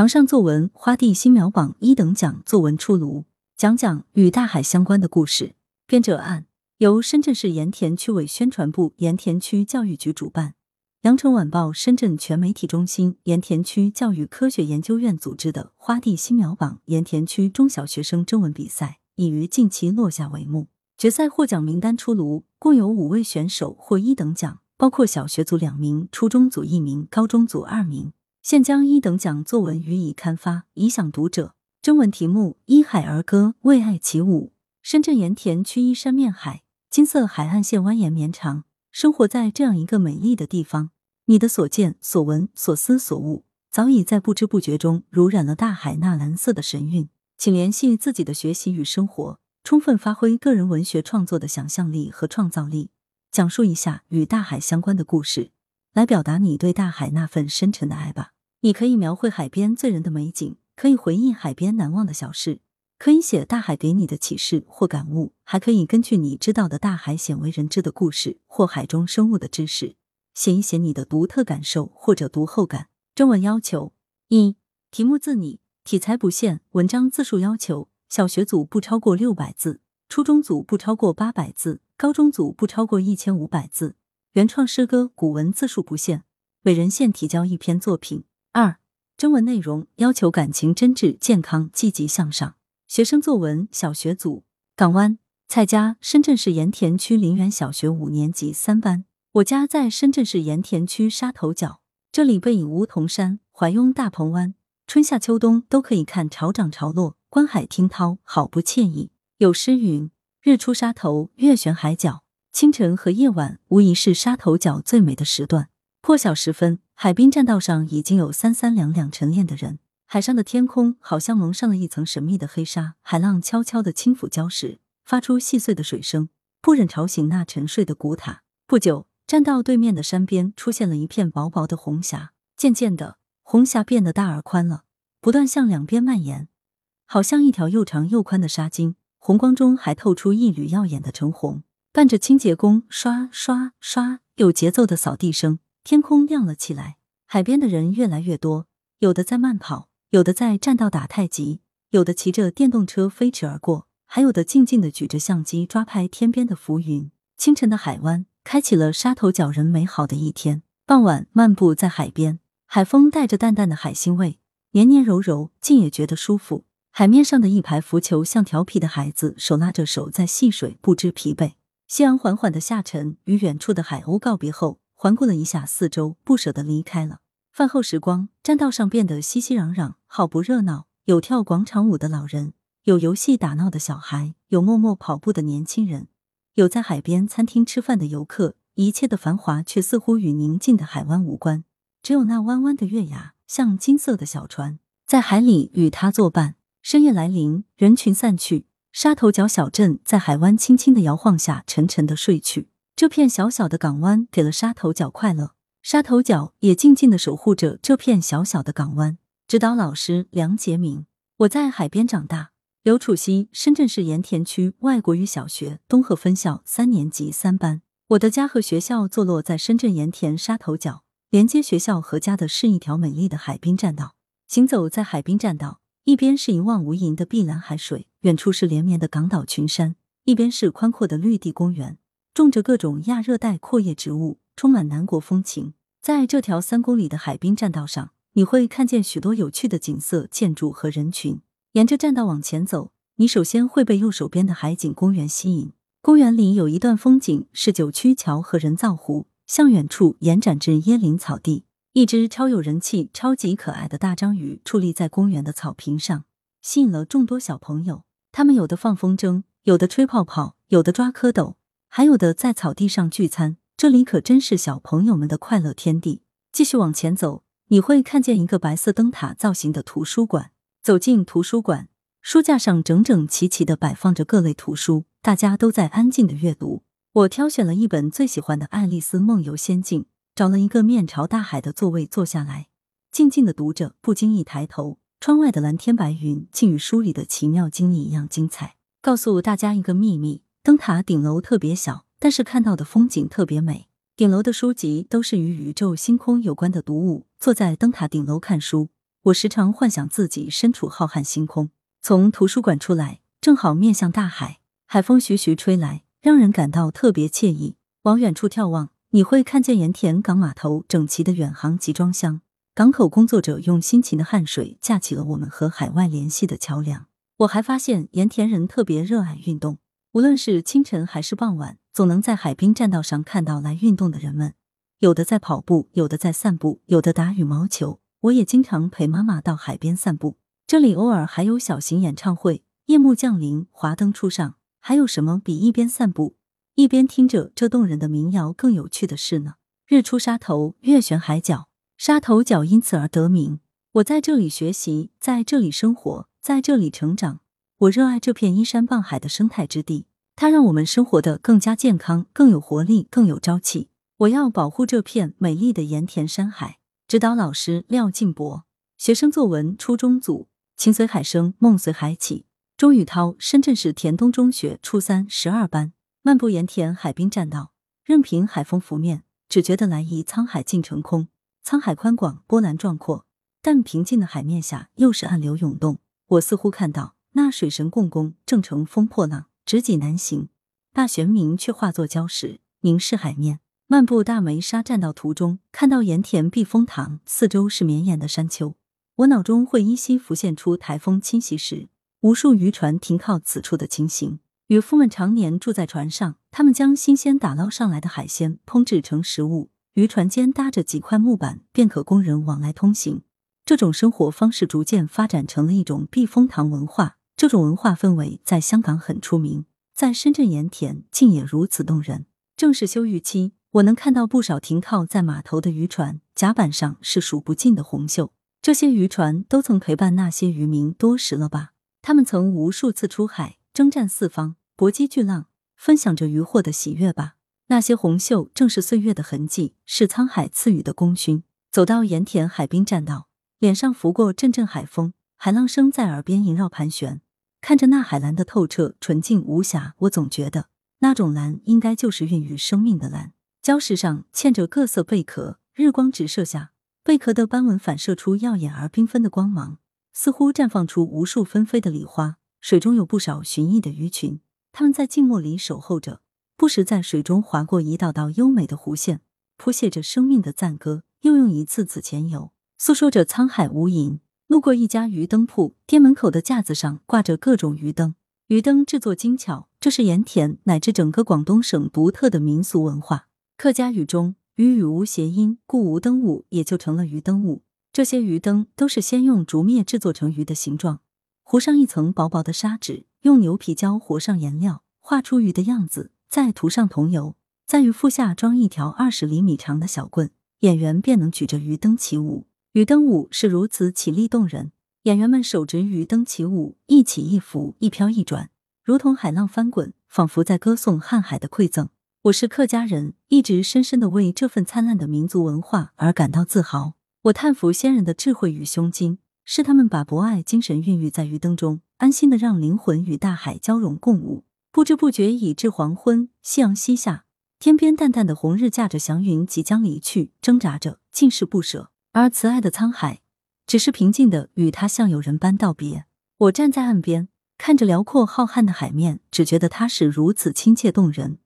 堂上作文《花地新苗榜》一等奖作文出炉，讲讲与大海相关的故事。编者按由深圳市盐田区委宣传部、盐田区教育局主办，羊城晚报深圳全媒体中心、盐田区教育科学研究院组织的《花地新苗榜》盐田区中小学生征文比赛，已于近期落下帷幕。决赛获奖名单出炉，共有五位选手获一等奖，包括小学组两名、初中组一名、高中组二名。现将一等奖作文予以刊发，以享读者。征文题目：依海而歌，为爱起舞。深圳盐田区依山面海，金色海岸线蜿蜒绵长。生活在这样一个美丽的地方，你的所见、所闻、所思、所悟，早已在不知不觉中濡染了大海那蓝色的神韵。请联系自己的学习与生活，充分发挥个人文学创作的想象力和创造力，讲述一下与大海相关的故事。来表达你对大海那份深沉的爱吧。你可以描绘海边醉人的美景，可以回忆海边难忘的小事，可以写大海给你的启示或感悟，还可以根据你知道的大海鲜为人知的故事或海中生物的知识，写一写你的独特感受或者读后感。征文要求：一、题目自拟，题材不限，文章字数要求：小学组不超过六百字，初中组不超过八百字，高中组不超过一千五百字。原创诗歌、古文字数不限，每人限提交一篇作品。二、征文内容要求感情真挚、健康、积极向上。学生作文小学组：港湾蔡家，深圳市盐田区林园小学五年级三班。我家在深圳市盐田区沙头角，这里背倚梧桐山，怀拥大鹏湾，春夏秋冬都可以看潮涨潮落，观海听涛，好不惬意。有诗云：“日出沙头，月悬海角。”清晨和夜晚无疑是沙头角最美的时段。破晓时分，海滨栈道上已经有三三两两晨练的人。海上的天空好像蒙上了一层神秘的黑纱，海浪悄悄的轻抚礁石，发出细碎的水声，不忍吵醒那沉睡的古塔。不久，栈道对面的山边出现了一片薄薄的红霞。渐渐的，红霞变得大而宽了，不断向两边蔓延，好像一条又长又宽的纱巾。红光中还透出一缕耀眼的橙红。伴着清洁工刷刷刷有节奏的扫地声，天空亮了起来。海边的人越来越多，有的在慢跑，有的在栈道打太极，有的骑着电动车飞驰而过，还有的静静的举着相机抓拍天边的浮云。清晨的海湾开启了沙头角人美好的一天。傍晚漫步在海边，海风带着淡淡的海腥味，黏黏柔柔，竟也觉得舒服。海面上的一排浮球像调皮的孩子，手拉着手在戏水，不知疲惫。夕阳缓缓的下沉，与远处的海鸥告别后，环顾了一下四周，不舍得离开了。饭后时光，栈道上变得熙熙攘攘，好不热闹。有跳广场舞的老人，有游戏打闹的小孩，有默默跑步的年轻人，有在海边餐厅吃饭的游客。一切的繁华，却似乎与宁静的海湾无关。只有那弯弯的月牙，像金色的小船，在海里与他作伴。深夜来临，人群散去。沙头角小镇在海湾轻轻的摇晃下，沉沉的睡去。这片小小的港湾给了沙头角快乐，沙头角也静静的守护着这片小小的港湾。指导老师梁杰明，我在海边长大。刘楚曦，深圳市盐田区外国语小学东河分校三年级三班。我的家和学校坐落在深圳盐田沙头角，连接学校和家的是一条美丽的海滨栈道。行走在海滨栈道。一边是一望无垠的碧蓝海水，远处是连绵的港岛群山；一边是宽阔的绿地公园，种着各种亚热带阔叶植物，充满南国风情。在这条三公里的海滨栈道上，你会看见许多有趣的景色、建筑和人群。沿着栈道往前走，你首先会被右手边的海景公园吸引。公园里有一段风景是九曲桥和人造湖，向远处延展至椰林草地。一只超有人气、超级可爱的大章鱼矗立在公园的草坪上，吸引了众多小朋友。他们有的放风筝，有的吹泡泡，有的抓蝌蚪，还有的在草地上聚餐。这里可真是小朋友们的快乐天地。继续往前走，你会看见一个白色灯塔造型的图书馆。走进图书馆，书架上整整齐齐的摆放着各类图书，大家都在安静的阅读。我挑选了一本最喜欢的《爱丽丝梦游仙境》。找了一个面朝大海的座位坐下来，静静的读着。不经意抬头，窗外的蓝天白云竟与书里的奇妙经历一样精彩。告诉大家一个秘密：灯塔顶楼特别小，但是看到的风景特别美。顶楼的书籍都是与宇宙星空有关的读物。坐在灯塔顶楼看书，我时常幻想自己身处浩瀚星空，从图书馆出来，正好面向大海，海风徐徐吹来，让人感到特别惬意。往远处眺望，你会看见盐田港码头整齐的远航集装箱，港口工作者用辛勤的汗水架起了我们和海外联系的桥梁。我还发现盐田人特别热爱运动，无论是清晨还是傍晚，总能在海滨栈道上看到来运动的人们，有的在跑步，有的在散步，有的打羽毛球。我也经常陪妈妈到海边散步，这里偶尔还有小型演唱会。夜幕降临，华灯初上，还有什么比一边散步一边听着这动人的民谣更有趣的事呢？日出沙头，月悬海角，沙头角因此而得名。我在这里学习，在这里生活，在这里成长。我热爱这片依山傍海的生态之地，它让我们生活的更加健康，更有活力，更有朝气。我要保护这片美丽的盐田山海。指导老师廖进博，学生作文初中组，情随海生，梦随海起。钟宇涛，深圳市田东中学初三十二班。漫步盐田海滨栈道，任凭海风拂面，只觉得来一沧海尽成空。沧海宽广，波澜壮阔，但平静的海面下又是暗流涌动。我似乎看到那水神共工正乘风破浪，直戟难行，大玄冥却化作礁石，凝视海面。漫步大梅沙栈道途中，看到盐田避风塘，四周是绵延的山丘，我脑中会依稀浮现出台风侵袭时，无数渔船停靠此处的情形。渔夫们常年住在船上，他们将新鲜打捞上来的海鲜烹制成食物，渔船间搭着几块木板，便可供人往来通行。这种生活方式逐渐发展成了一种避风塘文化。这种文化氛围在香港很出名，在深圳盐田竟也如此动人。正是休渔期。我能看到不少停靠在码头的渔船，甲板上是数不尽的红袖。这些渔船都曾陪伴那些渔民多时了吧？他们曾无数次出海，征战四方，搏击巨浪，分享着渔获的喜悦吧？那些红袖正是岁月的痕迹，是沧海赐予的功勋。走到盐田海滨栈道，脸上拂过阵阵海风，海浪声在耳边萦绕盘旋。看着那海蓝的透彻、纯净无瑕，我总觉得那种蓝应该就是孕育生命的蓝。礁石上嵌着各色贝壳，日光直射下，贝壳的斑纹反射出耀眼而缤纷的光芒，似乎绽放出无数纷飞的礼花。水中有不少寻觅的鱼群，它们在静默里守候着，不时在水中划过一道道优美的弧线，谱写着生命的赞歌，又用一次次潜游，诉说着沧海无垠。路过一家鱼灯铺，店门口的架子上挂着各种鱼灯，鱼灯制作精巧，这是盐田乃至整个广东省独特的民俗文化。客家语中“鱼”与“无”谐音，故“无灯舞”也就成了鱼灯舞。这些鱼灯都是先用竹篾制作成鱼的形状，糊上一层薄薄的砂纸，用牛皮胶糊上颜料，画出鱼的样子，再涂上桐油，在鱼腹下装一条二十厘米长的小棍，演员便能举着鱼灯起舞。鱼灯舞是如此绮丽动人，演员们手执鱼灯起舞，一起一伏，一飘一转，如同海浪翻滚，仿佛在歌颂瀚海的馈赠。我是客家人，一直深深的为这份灿烂的民族文化而感到自豪。我叹服先人的智慧与胸襟，是他们把博爱精神孕育在鱼灯中，安心的让灵魂与大海交融共舞。不知不觉已至黄昏，夕阳西下，天边淡淡的红日驾着祥云即将离去，挣扎着，尽是不舍。而慈爱的沧海，只是平静的与他像友人般道别。我站在岸边，看着辽阔浩瀚的海面，只觉得他是如此亲切动人。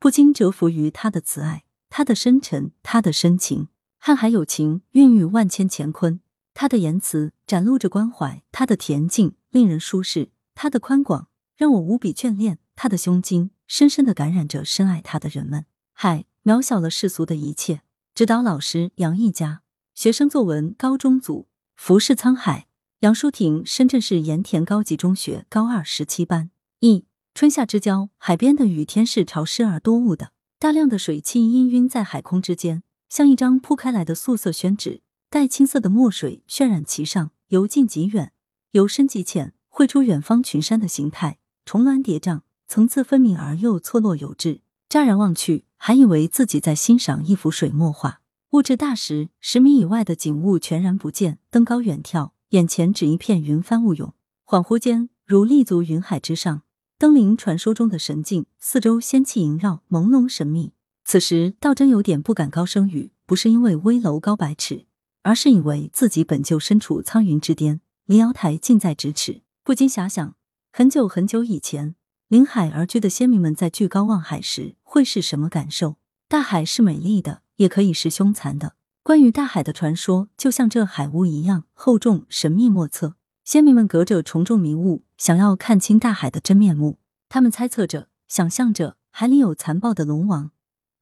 不禁折服于他的慈爱，他的深沉，他的深情。瀚海有情，孕育万千乾坤。他的言辞展露着关怀，他的恬静令人舒适，他的宽广让我无比眷恋。他的胸襟深深的感染着深爱他的人们。海渺小了世俗的一切。指导老师杨一佳，学生作文高中组。浮世沧海。杨淑婷，深圳市盐田高级中学高二十七班。一。春夏之交，海边的雨天是潮湿而多雾的，大量的水汽氤氲在海空之间，像一张铺开来的素色宣纸，带青色的墨水渲染其上，由近及远，由深及浅，绘出远方群山的形态，重峦叠嶂，层次分明而又错落有致。乍然望去，还以为自己在欣赏一幅水墨画。雾至大时，十米以外的景物全然不见，登高远眺，眼前只一片云帆雾涌，恍惚间如立足云海之上。登临传说中的神境，四周仙气萦绕，朦胧神秘。此时倒真有点不敢高声语，不是因为危楼高百尺，而是以为自己本就身处苍云之巅，离瑶台近在咫尺。不禁遐想，很久很久以前，临海而居的先民们在居高望海时会是什么感受？大海是美丽的，也可以是凶残的。关于大海的传说，就像这海雾一样厚重、神秘莫测。先民们隔着重重迷雾，想要看清大海的真面目。他们猜测着，想象着海里有残暴的龙王，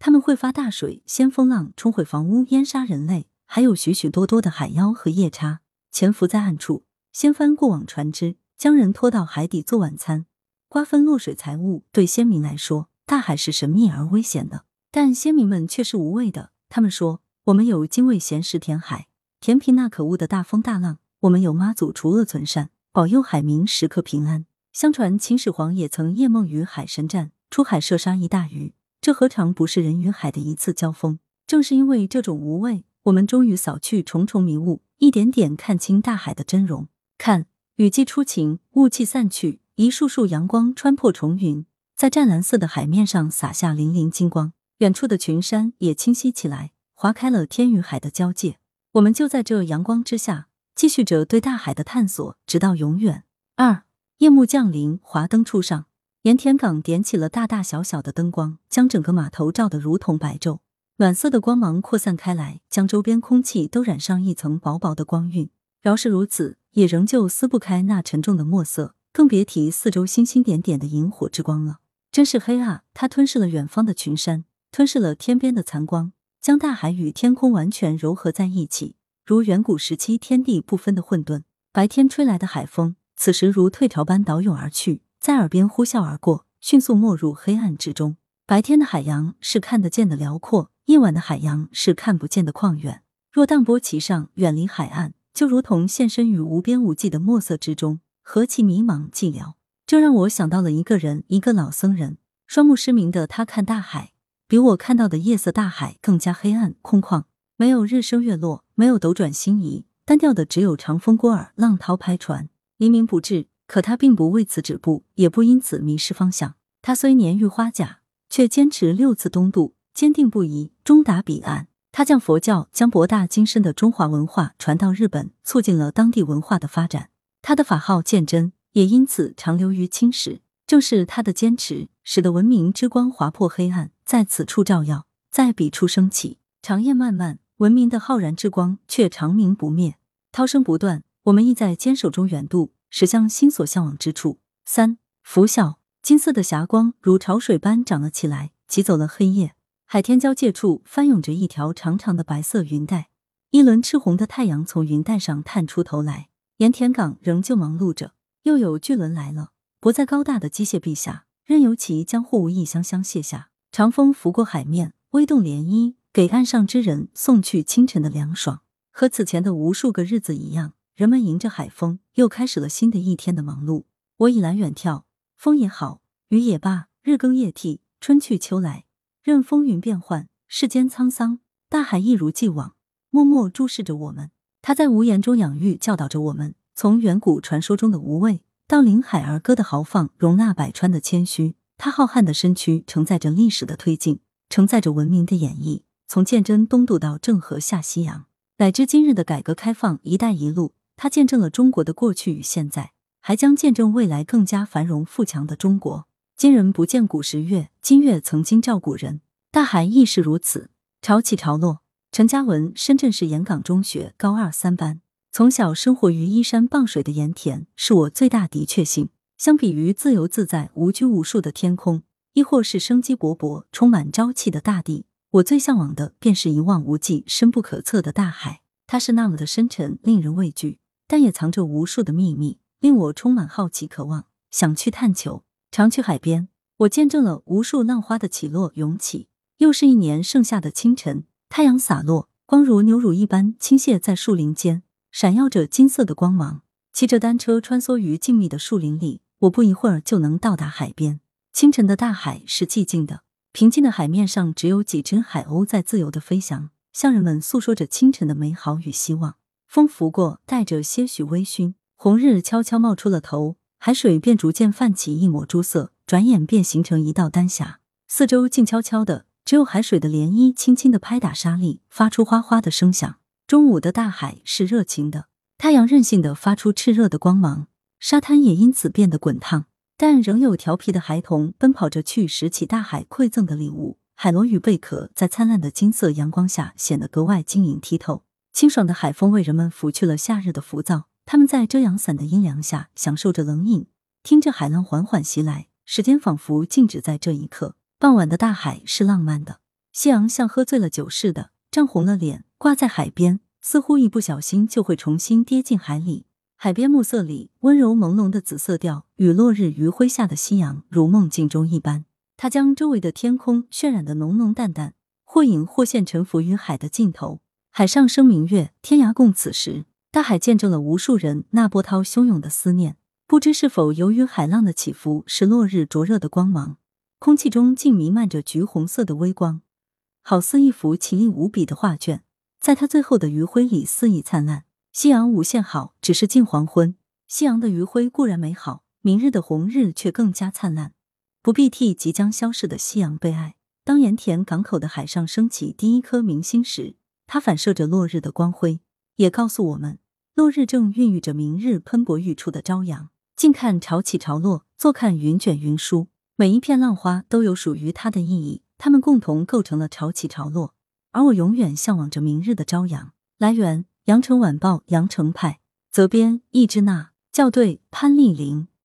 他们会发大水、掀风浪、冲毁房屋、淹杀人类，还有许许多多的海妖和夜叉潜伏在暗处，掀翻过往船只。将人拖到海底做晚餐，瓜分落水财物。对先民来说，大海是神秘而危险的，但先民们却是无畏的。他们说：“我们有精卫衔食填海，填平那可恶的大风大浪；我们有妈祖除恶存善，保佑海民时刻平安。”相传秦始皇也曾夜梦与海神战，出海射杀一大鱼，这何尝不是人与海的一次交锋？正是因为这种无畏，我们终于扫去重重迷雾，一点点看清大海的真容。看。雨季初晴，雾气散去，一束束阳光穿破重云，在湛蓝色的海面上洒下粼粼金光。远处的群山也清晰起来，划开了天与海的交界。我们就在这阳光之下，继续着对大海的探索，直到永远。二夜幕降临，华灯初上，盐田港点起了大大小小的灯光，将整个码头照得如同白昼。暖色的光芒扩散开来，将周边空气都染上一层薄薄的光晕。饶是如此。也仍旧撕不开那沉重的墨色，更别提四周星星点点的萤火之光了。真是黑啊！它吞噬了远方的群山，吞噬了天边的残光，将大海与天空完全糅合在一起，如远古时期天地不分的混沌。白天吹来的海风，此时如退潮般倒涌而去，在耳边呼啸而过，迅速没入黑暗之中。白天的海洋是看得见的辽阔，夜晚的海洋是看不见的旷远。若荡波其上，远离海岸。就如同现身于无边无际的墨色之中，何其迷茫寂寥。这让我想到了一个人，一个老僧人，双目失明的他看大海，比我看到的夜色大海更加黑暗空旷，没有日升月落，没有斗转星移，单调的只有长风过耳，浪涛拍船，黎明不至。可他并不为此止步，也不因此迷失方向。他虽年逾花甲，却坚持六次东渡，坚定不移，终达彼岸。他将佛教、将博大精深的中华文化传到日本，促进了当地文化的发展。他的法号鉴真也因此长留于青史。正是他的坚持，使得文明之光划破黑暗，在此处照耀，在彼处升起。长夜漫漫，文明的浩然之光却长明不灭，涛声不断。我们亦在坚守中远渡，驶向心所向往之处。三拂晓，金色的霞光如潮水般涨了起来，挤走了黑夜。海天交界处翻涌着一条长长的白色云带，一轮赤红的太阳从云带上探出头来。盐田港仍旧忙碌着，又有巨轮来了，不在高大的机械臂下，任由其将货物一箱箱卸下。长风拂过海面，微动涟漪，给岸上之人送去清晨的凉爽。和此前的无数个日子一样，人们迎着海风，又开始了新的一天的忙碌。我倚栏远眺，风也好，雨也罢，日更夜替，春去秋来。任风云变幻，世间沧桑，大海一如既往，默默注视着我们。他在无言中养育、教导着我们。从远古传说中的无畏，到临海儿歌的豪放，容纳百川的谦虚。他浩瀚的身躯承载着历史的推进，承载着文明的演绎。从鉴真东渡到郑和下西洋，乃至今日的改革开放、一带一路，他见证了中国的过去与现在，还将见证未来更加繁荣富强的中国。今人不见古时月，今月曾经照古人。大海亦是如此，潮起潮落。陈嘉文，深圳市盐港中学高二三班。从小生活于依山傍水的盐田，是我最大的确幸。相比于自由自在、无拘无束的天空，亦或是生机勃勃、充满朝气的大地，我最向往的便是一望无际、深不可测的大海。它是那么的深沉，令人畏惧，但也藏着无数的秘密，令我充满好奇、渴望，想去探求。常去海边，我见证了无数浪花的起落涌起。又是一年盛夏的清晨，太阳洒落，光如牛乳一般倾泻在树林间，闪耀着金色的光芒。骑着单车穿梭于静谧的树林里，我不一会儿就能到达海边。清晨的大海是寂静的，平静的海面上只有几只海鸥在自由的飞翔，向人们诉说着清晨的美好与希望。风拂过，带着些许微醺，红日悄悄冒出了头。海水便逐渐泛起一抹朱色，转眼便形成一道丹霞。四周静悄悄的，只有海水的涟漪轻轻的拍打沙砾，发出哗哗的声响。中午的大海是热情的，太阳任性的发出炽热的光芒，沙滩也因此变得滚烫。但仍有调皮的孩童奔跑着去拾起大海馈赠的礼物。海螺与贝壳在灿烂的金色阳光下显得格外晶莹剔透。清爽的海风为人们拂去了夏日的浮躁，他们在遮阳伞的阴凉下享受着冷饮，听着海浪缓缓袭来，时间仿佛静止在这一刻。傍晚的大海是浪漫的，夕阳像喝醉了酒似的涨红了脸，挂在海边，似乎一不小心就会重新跌进海里。海边暮色里，温柔朦胧的紫色调与落日余晖下的夕阳如梦境中一般。它将周围的天空渲染的浓浓淡淡，或隐或现，沉浮于海的尽头。海上生明月，天涯共此时。大海见证了无数人那波涛汹涌的思念。不知是否由于海浪的起伏，使落日灼热的光芒，空气中竟弥漫着橘红色的微光，好似一幅奇丽无比的画卷，在它最后的余晖里肆意灿烂。夕阳无限好，只是近黄昏。夕阳的余晖固然美好，明日的红日却更加灿烂。不必替即将消逝的夕阳悲哀。当盐田港口的海上升起第一颗明星时，它反射着落日的光辉，也告诉我们，落日正孕育着明日喷薄欲出的朝阳。近看潮起潮落，坐看云卷云舒。每一片浪花都有属于它的意义，它们共同构成了潮起潮落。而我永远向往着明日的朝阳。来源。羊城晚报羊城派责编：易之娜，校对：潘丽玲。